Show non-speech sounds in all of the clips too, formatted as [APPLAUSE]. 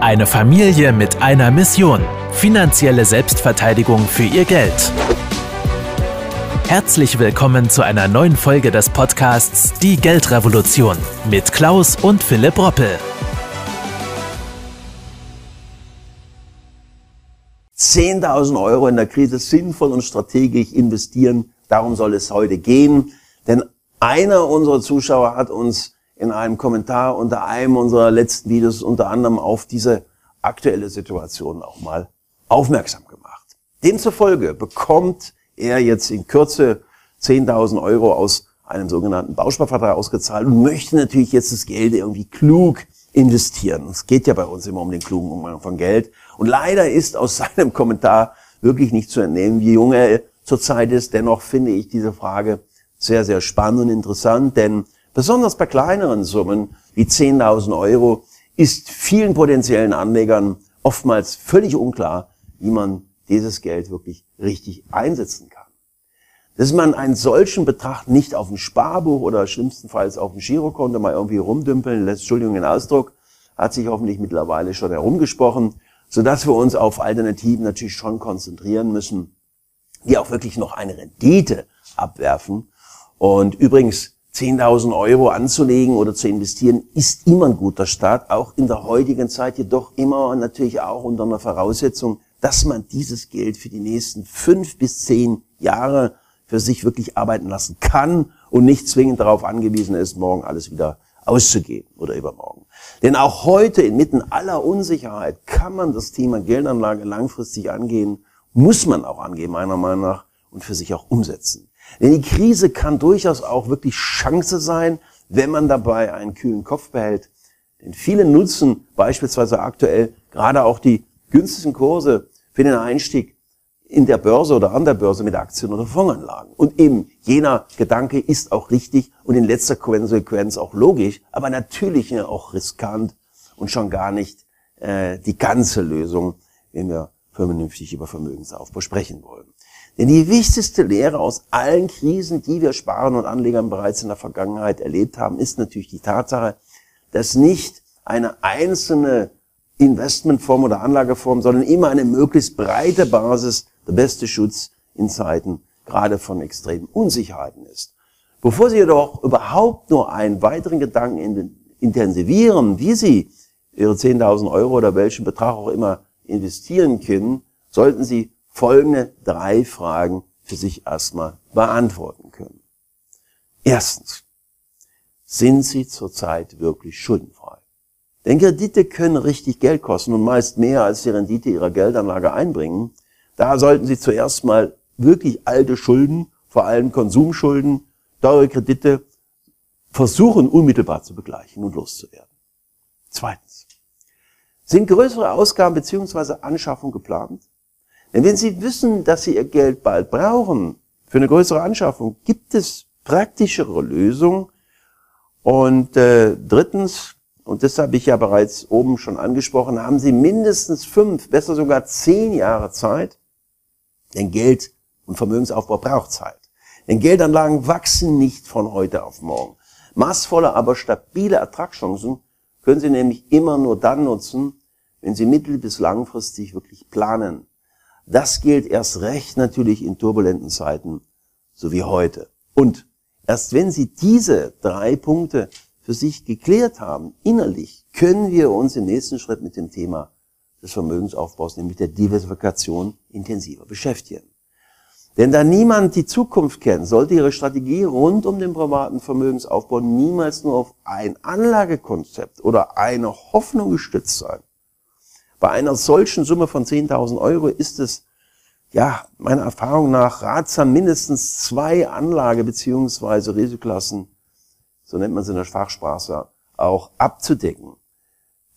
Eine Familie mit einer Mission. Finanzielle Selbstverteidigung für ihr Geld. Herzlich willkommen zu einer neuen Folge des Podcasts Die Geldrevolution mit Klaus und Philipp Roppel. Zehntausend Euro in der Krise sinnvoll und strategisch investieren. Darum soll es heute gehen. Denn einer unserer Zuschauer hat uns in einem Kommentar unter einem unserer letzten Videos unter anderem auf diese aktuelle Situation auch mal aufmerksam gemacht. Demzufolge bekommt er jetzt in Kürze 10.000 Euro aus einem sogenannten Bausparvertrag ausgezahlt und möchte natürlich jetzt das Geld irgendwie klug investieren. Es geht ja bei uns immer um den klugen Umgang von Geld. Und leider ist aus [LAUGHS] seinem Kommentar wirklich nicht zu entnehmen, wie jung er zurzeit ist. Dennoch finde ich diese Frage sehr, sehr spannend und interessant, denn Besonders bei kleineren Summen wie 10.000 Euro ist vielen potenziellen Anlegern oftmals völlig unklar, wie man dieses Geld wirklich richtig einsetzen kann. Dass man einen solchen Betrag nicht auf dem Sparbuch oder schlimmstenfalls auf dem Girokonto mal irgendwie rumdümpeln lässt, Entschuldigung den Ausdruck, hat sich hoffentlich mittlerweile schon herumgesprochen, sodass wir uns auf Alternativen natürlich schon konzentrieren müssen, die auch wirklich noch eine Rendite abwerfen. Und übrigens, 10.000 Euro anzulegen oder zu investieren, ist immer ein guter Start, auch in der heutigen Zeit, jedoch immer natürlich auch unter einer Voraussetzung, dass man dieses Geld für die nächsten fünf bis zehn Jahre für sich wirklich arbeiten lassen kann und nicht zwingend darauf angewiesen ist, morgen alles wieder auszugeben oder übermorgen. Denn auch heute inmitten aller Unsicherheit kann man das Thema Geldanlage langfristig angehen, muss man auch angehen, meiner Meinung nach, und für sich auch umsetzen. Denn die Krise kann durchaus auch wirklich Chance sein, wenn man dabei einen kühlen Kopf behält. Denn viele nutzen beispielsweise aktuell gerade auch die günstigsten Kurse für den Einstieg in der Börse oder an der Börse mit Aktien oder Fondsanlagen. Und eben jener Gedanke ist auch richtig und in letzter Konsequenz auch logisch, aber natürlich auch riskant und schon gar nicht äh, die ganze Lösung, wenn wir vernünftig über Vermögensaufbau sprechen wollen. Denn die wichtigste Lehre aus allen Krisen, die wir Sparen und Anlegern bereits in der Vergangenheit erlebt haben, ist natürlich die Tatsache, dass nicht eine einzelne Investmentform oder Anlageform, sondern immer eine möglichst breite Basis der beste Schutz in Zeiten gerade von extremen Unsicherheiten ist. Bevor Sie jedoch überhaupt nur einen weiteren Gedanken intensivieren, wie Sie Ihre 10.000 Euro oder welchen Betrag auch immer investieren können, sollten Sie folgende drei Fragen für sich erstmal beantworten können. Erstens, sind Sie zurzeit wirklich schuldenfrei? Denn Kredite können richtig Geld kosten und meist mehr als die Rendite Ihrer Geldanlage einbringen. Da sollten Sie zuerst mal wirklich alte Schulden, vor allem Konsumschulden, teure Kredite, versuchen unmittelbar zu begleichen und loszuwerden. Zweitens, sind größere Ausgaben beziehungsweise Anschaffung geplant? Denn wenn Sie wissen, dass Sie Ihr Geld bald brauchen für eine größere Anschaffung, gibt es praktischere Lösungen. Und äh, drittens, und das habe ich ja bereits oben schon angesprochen, haben Sie mindestens fünf, besser sogar zehn Jahre Zeit, denn Geld und Vermögensaufbau braucht Zeit. Denn Geldanlagen wachsen nicht von heute auf morgen. Maßvolle, aber stabile Ertragschancen können Sie nämlich immer nur dann nutzen, wenn Sie mittel- bis langfristig wirklich planen. Das gilt erst recht natürlich in turbulenten Zeiten, so wie heute. Und erst wenn Sie diese drei Punkte für sich geklärt haben, innerlich, können wir uns im nächsten Schritt mit dem Thema des Vermögensaufbaus, nämlich der Diversifikation, intensiver beschäftigen. Denn da niemand die Zukunft kennt, sollte Ihre Strategie rund um den privaten Vermögensaufbau niemals nur auf ein Anlagekonzept oder eine Hoffnung gestützt sein. Bei einer solchen Summe von 10.000 Euro ist es, ja, meiner Erfahrung nach ratsam, mindestens zwei Anlage- beziehungsweise Risikoklassen, so nennt man sie in der Fachsprache, auch abzudecken.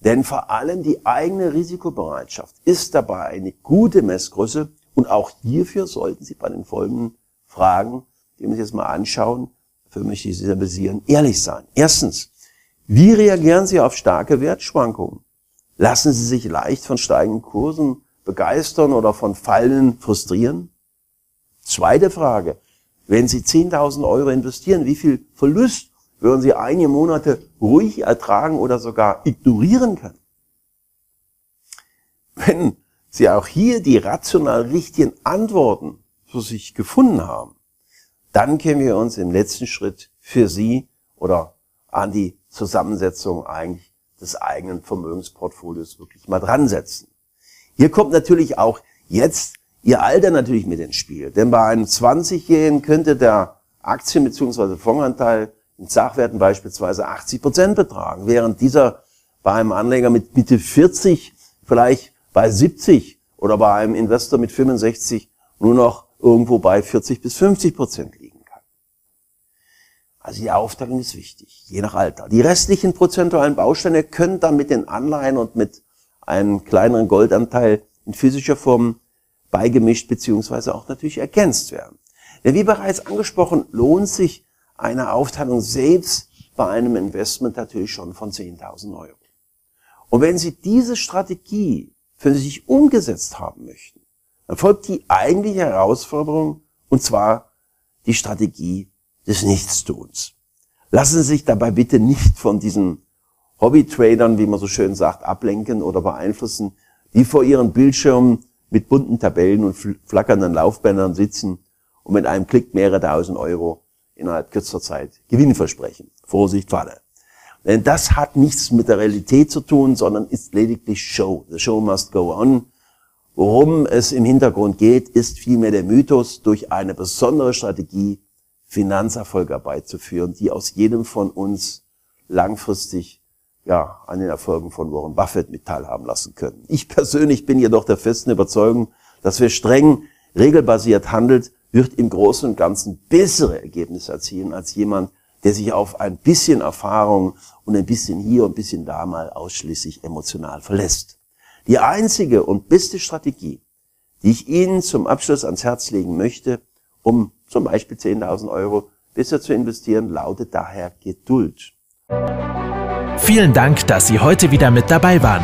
Denn vor allem die eigene Risikobereitschaft ist dabei eine gute Messgröße und auch hierfür sollten Sie bei den folgenden Fragen, die wir uns jetzt mal anschauen, für mich Sie stabilisieren, ehrlich sein. Erstens, wie reagieren Sie auf starke Wertschwankungen? Lassen Sie sich leicht von steigenden Kursen begeistern oder von Fallen frustrieren? Zweite Frage. Wenn Sie 10.000 Euro investieren, wie viel Verlust würden Sie einige Monate ruhig ertragen oder sogar ignorieren können? wenn Sie auch hier die rational richtigen Antworten für sich gefunden haben, dann können wir uns im letzten Schritt für Sie oder an die Zusammensetzung eigentlich des eigenen Vermögensportfolios wirklich mal dran setzen. Hier kommt natürlich auch jetzt Ihr Alter natürlich mit ins Spiel. Denn bei einem 20-Jährigen könnte der Aktien- bzw. Fondsanteil in Sachwerten beispielsweise 80 Prozent betragen, während dieser bei einem Anleger mit Mitte 40 vielleicht bei 70 oder bei einem Investor mit 65 nur noch irgendwo bei 40 bis 50 Prozent liegen kann. Also die Aufteilung ist wichtig, je nach Alter. Die restlichen prozentualen Bausteine können dann mit den Anleihen und mit einem kleineren Goldanteil in physischer Form beigemischt beziehungsweise auch natürlich ergänzt werden. Denn wie bereits angesprochen, lohnt sich eine Aufteilung selbst bei einem Investment natürlich schon von 10.000 Euro. Und wenn Sie diese Strategie für sich umgesetzt haben möchten, dann folgt die eigentliche Herausforderung, und zwar die Strategie des Nichtstuns. Lassen Sie sich dabei bitte nicht von diesen Hobby-Tradern, wie man so schön sagt, ablenken oder beeinflussen, die vor ihren Bildschirmen mit bunten Tabellen und flackernden Laufbändern sitzen und mit einem Klick mehrere tausend Euro innerhalb kürzester Zeit Gewinn versprechen. Vorsicht, Falle. Denn das hat nichts mit der Realität zu tun, sondern ist lediglich Show. The show must go on. Worum es im Hintergrund geht, ist vielmehr der Mythos, durch eine besondere Strategie Finanzerfolg herbeizuführen, die aus jedem von uns langfristig ja, an den Erfolgen von Warren Buffett mit teilhaben lassen können. Ich persönlich bin jedoch der festen Überzeugung, dass wer streng regelbasiert handelt, wird im Großen und Ganzen bessere Ergebnisse erzielen als jemand, der sich auf ein bisschen Erfahrung und ein bisschen hier und ein bisschen da mal ausschließlich emotional verlässt. Die einzige und beste Strategie, die ich Ihnen zum Abschluss ans Herz legen möchte, um zum Beispiel 10.000 Euro besser zu investieren, lautet daher Geduld. Vielen Dank, dass Sie heute wieder mit dabei waren.